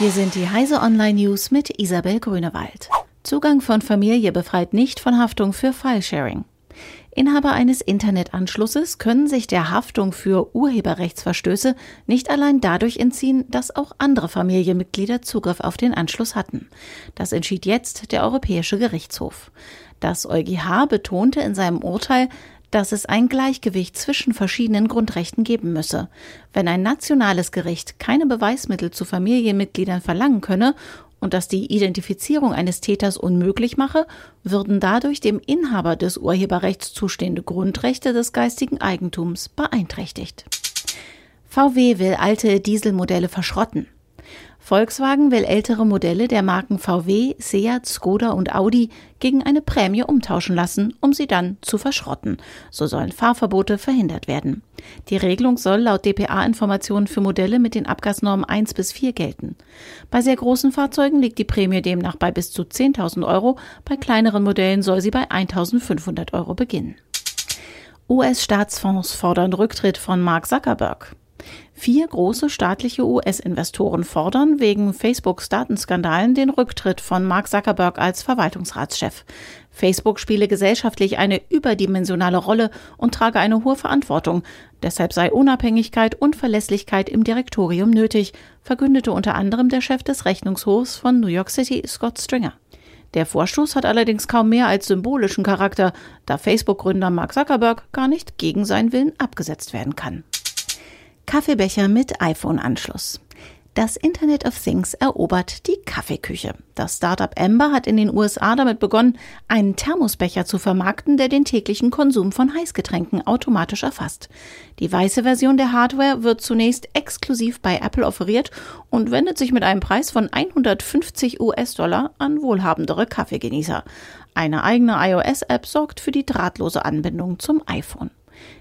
Hier sind die Heise Online News mit Isabel Grünewald. Zugang von Familie befreit nicht von Haftung für Filesharing. Inhaber eines Internetanschlusses können sich der Haftung für Urheberrechtsverstöße nicht allein dadurch entziehen, dass auch andere Familienmitglieder Zugriff auf den Anschluss hatten. Das entschied jetzt der Europäische Gerichtshof. Das EuGH betonte in seinem Urteil, dass es ein Gleichgewicht zwischen verschiedenen Grundrechten geben müsse. Wenn ein nationales Gericht keine Beweismittel zu Familienmitgliedern verlangen könne und das die Identifizierung eines Täters unmöglich mache, würden dadurch dem Inhaber des Urheberrechts zustehende Grundrechte des geistigen Eigentums beeinträchtigt. VW will alte Dieselmodelle verschrotten. Volkswagen will ältere Modelle der Marken VW, Seat, Skoda und Audi gegen eine Prämie umtauschen lassen, um sie dann zu verschrotten. So sollen Fahrverbote verhindert werden. Die Regelung soll laut dpa-Informationen für Modelle mit den Abgasnormen 1 bis 4 gelten. Bei sehr großen Fahrzeugen liegt die Prämie demnach bei bis zu 10.000 Euro, bei kleineren Modellen soll sie bei 1.500 Euro beginnen. US-Staatsfonds fordern Rücktritt von Mark Zuckerberg. Vier große staatliche US-Investoren fordern wegen Facebooks Datenskandalen den Rücktritt von Mark Zuckerberg als Verwaltungsratschef. Facebook spiele gesellschaftlich eine überdimensionale Rolle und trage eine hohe Verantwortung. Deshalb sei Unabhängigkeit und Verlässlichkeit im Direktorium nötig, verkündete unter anderem der Chef des Rechnungshofs von New York City, Scott Stringer. Der Vorstoß hat allerdings kaum mehr als symbolischen Charakter, da Facebook-Gründer Mark Zuckerberg gar nicht gegen seinen Willen abgesetzt werden kann. Kaffeebecher mit iPhone-Anschluss. Das Internet of Things erobert die Kaffeeküche. Das Startup Ember hat in den USA damit begonnen, einen Thermosbecher zu vermarkten, der den täglichen Konsum von Heißgetränken automatisch erfasst. Die weiße Version der Hardware wird zunächst exklusiv bei Apple offeriert und wendet sich mit einem Preis von 150 US-Dollar an wohlhabendere Kaffeegenießer. Eine eigene iOS-App sorgt für die drahtlose Anbindung zum iPhone.